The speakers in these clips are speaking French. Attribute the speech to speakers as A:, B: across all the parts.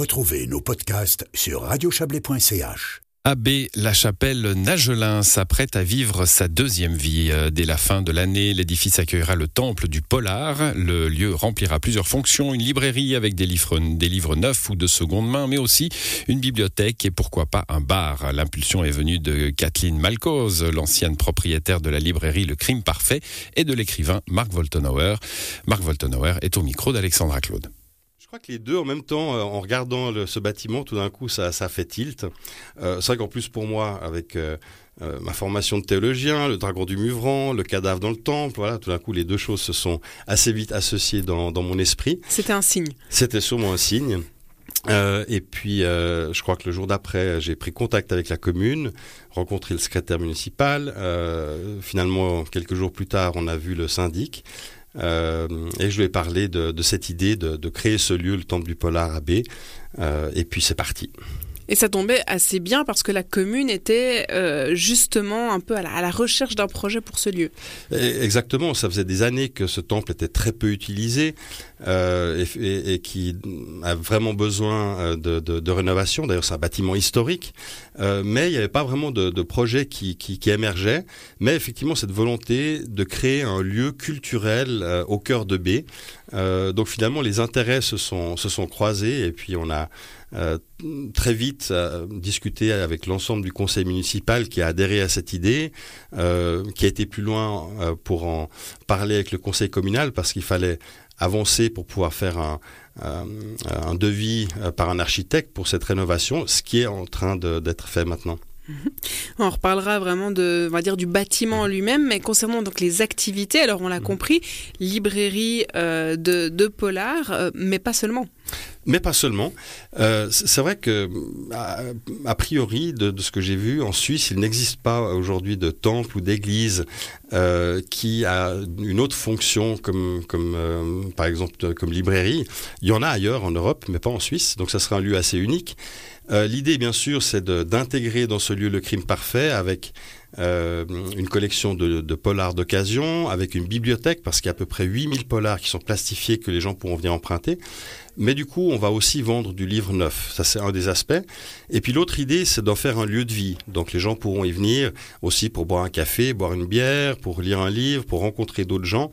A: Retrouvez nos podcasts sur radiochablais.ch.
B: Abbé La Chapelle Nagelin s'apprête à vivre sa deuxième vie. Euh, Dès la fin de l'année, l'édifice accueillera le temple du Polar. Le lieu remplira plusieurs fonctions, une librairie avec des livres, neufs ou de seconde main, mais aussi une bibliothèque et pourquoi pas un bar. L'impulsion est venue de Kathleen Malcose, l'ancienne propriétaire de la librairie Le Crime Parfait et de l'écrivain Marc Woltenauer. Marc Woltenauer est au micro d'Alexandra Claude.
C: Je crois que les deux en même temps, euh, en regardant le, ce bâtiment, tout d'un coup, ça, ça fait tilt. Euh, c'est vrai qu'en plus pour moi, avec euh, euh, ma formation de théologien, le dragon du Muvran, le cadavre dans le temple, voilà, tout d'un coup, les deux choses se sont assez vite associées dans, dans mon esprit.
D: C'était un signe.
C: C'était sûrement un signe. Euh, et puis, euh, je crois que le jour d'après, j'ai pris contact avec la commune, rencontré le secrétaire municipal. Euh, finalement, quelques jours plus tard, on a vu le syndic. Euh, et je lui ai parlé de, cette idée de, créer ce lieu, le Temple du Polar Abbé. Euh, et puis c'est parti.
D: Et ça tombait assez bien parce que la commune était euh, justement un peu à la, recherche d'un projet pour ce lieu.
C: Exactement, ça faisait des années que ce temple était très peu utilisé euh, et, qui a vraiment besoin euh, de, rénovation. D'ailleurs, c'est un bâtiment historique, mais il n'y avait pas vraiment de, projet qui, émergeait. Mais effectivement, cette volonté de créer un lieu culturel au cœur de. Euh, donc finalement, les intérêts se sont, croisés et puis on a très vite euh, discuté avec l'ensemble du conseil municipal qui a adhéré à cette idée, euh, qui a été plus loin euh, pour en parler avec le conseil communal parce qu'il fallait avancer pour pouvoir faire un devis par un architecte pour cette rénovation, ce qui est en train d'être fait maintenant.
D: On reparlera vraiment de, on va dire, du bâtiment lui-même, mais concernant donc les activités, alors on l'a compris, librairie euh, de, de Polar, euh, mais pas seulement.
C: Mais pas seulement. Euh, c'est vrai que, a, a priori, de, de, ce que j'ai vu, en Suisse, il n'existe pas aujourd'hui de temple ou d'église qui a une autre fonction, comme, comme par exemple comme librairie. Il y en a ailleurs en Europe, mais pas en Suisse. Donc ça sera un lieu assez unique. Euh, L'idée, bien sûr, c'est d'intégrer dans ce lieu le crime parfait avec euh, une collection de, polars d'occasion, avec une bibliothèque, parce qu'il y a à peu près 8000 polars qui sont plastifiés que les gens pourront venir emprunter. Mais du coup, on va aussi vendre du livre neuf. Ça, c'est un des aspects. Et puis l'autre idée, c'est d'en faire un lieu de vie. Donc les gens pourront y venir aussi pour boire un café, boire une bière, pour lire un livre, pour rencontrer d'autres gens.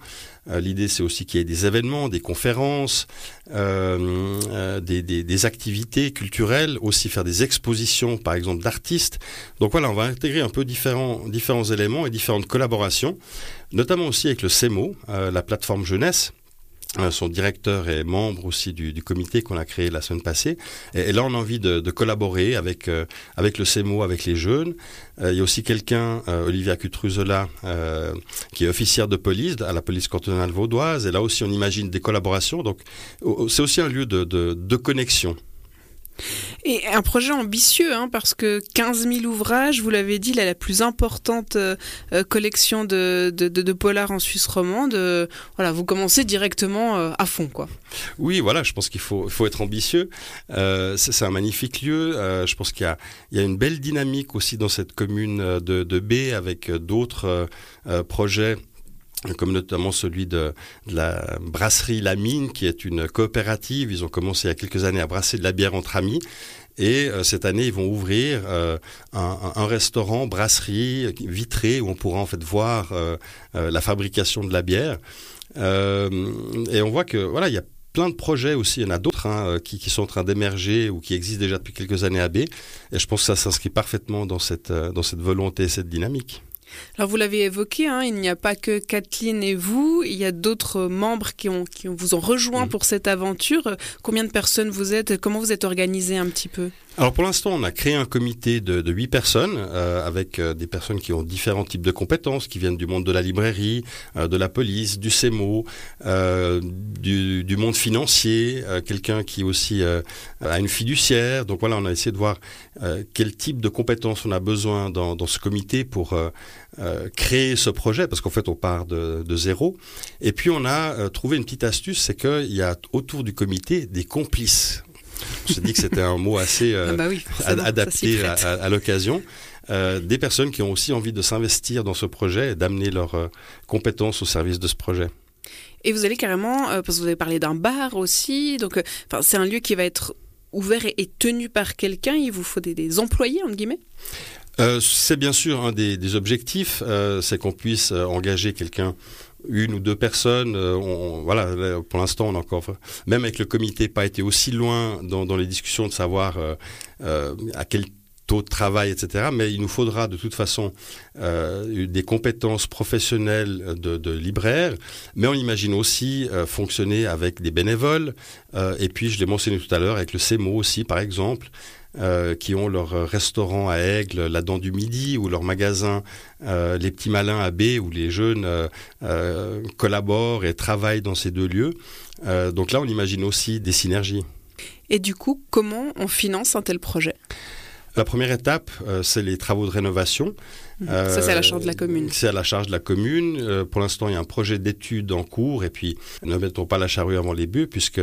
C: Euh, L'idée, c'est aussi qu'il y ait des événements, des conférences, euh, des, activités culturelles, aussi faire des expositions, par exemple, d'artistes. Donc voilà, on va intégrer un peu différents, différents éléments et différentes collaborations, notamment aussi avec le CEMO, euh, la plateforme jeunesse euh, son directeur est membre aussi du, comité qu'on a créé la semaine passée. Et, là, on a envie de, collaborer avec, euh, avec le CEMO, avec les jeunes. Il y a aussi quelqu'un, Olivia Cutruzola, qui est officière de police à la police cantonale vaudoise. Et là aussi, on imagine des collaborations. Donc, c'est aussi un lieu de, de connexion.
D: Et un projet ambitieux, hein, parce que 15 000 ouvrages, vous l'avez dit, la plus importante euh, collection de, de, de, de, polar en Suisse romande. Euh, voilà, vous commencez directement euh, à fond, quoi.
C: Oui, voilà, je pense qu'il faut, faut être ambitieux. Euh, c'est un magnifique lieu. Euh, je pense qu'il y, y, a une belle dynamique aussi dans cette commune de, de B avec d'autres projets comme notamment celui de, la brasserie La Mine, qui est une coopérative. Ils ont commencé il y a quelques années à brasser de la bière entre amis. Et euh, cette année, ils vont ouvrir euh, un, restaurant, brasserie vitré, où on pourra en fait voir euh, la fabrication de la bière. et on voit que voilà, il y a plein de projets aussi, il y en a d'autres hein, qui, qui, sont en train d'émerger ou qui existent déjà depuis quelques années à B. Et je pense que ça s'inscrit parfaitement dans cette, dans cette volonté et cette dynamique.
D: Alors vous l'avez évoqué, hein, il n'y a pas que Kathleen et vous, il y a d'autres membres qui, ont, qui vous ont rejoint mmh. pour cette aventure. Combien de personnes vous êtes? Comment vous êtes organisé un petit peu?
C: Alors pour l'instant, on a créé un comité de, de 8 personnes euh, avec euh, des personnes qui ont différents types de compétences, qui viennent du monde de la librairie, euh, de la police, du CEMO, euh, du, du, monde financier, euh, quelqu'un qui aussi euh, a une fiduciaire. Donc voilà, on a essayé de voir quel type de compétences on a besoin dans, dans ce comité pour créer ce projet, parce qu'en fait on part de, de, zéro. Et puis on a trouvé une petite astuce, c'est qu'il y a autour du comité des complices. J'ai dit que c'était un mot assez euh, ah bah oui, adapté à, à, à l'occasion. Euh, des personnes qui ont aussi envie de s'investir dans ce projet et d'amener leurs euh, compétences au service de ce projet.
D: Et vous allez carrément, euh, parce que vous avez parlé d'un bar aussi, donc c'est un lieu qui va être ouvert et, tenu par quelqu'un Il vous faut des, employés, entre guillemets?
C: C'est bien sûr un des, objectifs, c'est qu'on puisse engager quelqu'un une ou deux personnes. On, voilà, pour l'instant, on a encore, même avec le comité, pas été aussi loin dans, les discussions de savoir à quel taux de travail, etc. Mais il nous faudra de toute façon euh, des compétences professionnelles de, de libraires, mais on imagine aussi euh, fonctionner avec des bénévoles, euh, et puis je l'ai mentionné tout à l'heure avec le CEMO aussi, par exemple, euh, qui ont leur restaurant à Aigle, la Dent du Midi, ou leur magasin euh, Les Petits Malins à B, où les jeunes euh, collaborent et travaillent dans ces deux lieux. donc là, on imagine aussi des synergies.
D: Et du coup, comment on finance un tel projet?
C: La première étape, euh, c'est les travaux de rénovation.
D: Ça, c'est à la charge de la commune. Euh,
C: c'est à la charge de la commune. Euh, pour l'instant, il y a un projet d'étude en cours. Et puis, ne mettons pas la charrue avant les bœufs, puisque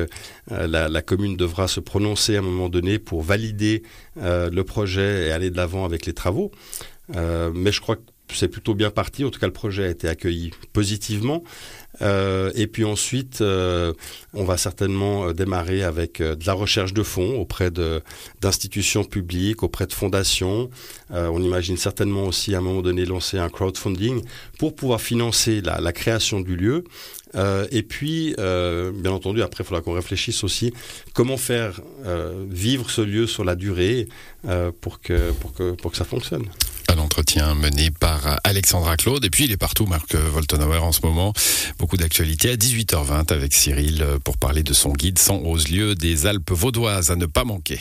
C: la, la, commune devra se prononcer à un moment donné pour valider le projet et aller de l'avant avec les travaux. mais je crois que c'est plutôt bien parti. En tout cas, le projet a été accueilli positivement. Euh, et puis ensuite, euh, on va certainement euh, démarrer avec de la recherche de fonds auprès d'institutions publiques, auprès de fondations. On imagine certainement aussi à un moment donné lancer un crowdfunding pour pouvoir financer la, création du lieu. et puis, bien entendu, après, il faudra qu'on réfléchisse aussi comment faire vivre ce lieu sur la durée pour que ça fonctionne.
B: Un entretien mené par Alexandra Claude. Et puis, il est partout, Marc Voltenauer, en ce moment. Beaucoup d'actualités à 18h20 avec Cyril pour parler de son guide 100 aux lieux des Alpes vaudoises à ne pas manquer.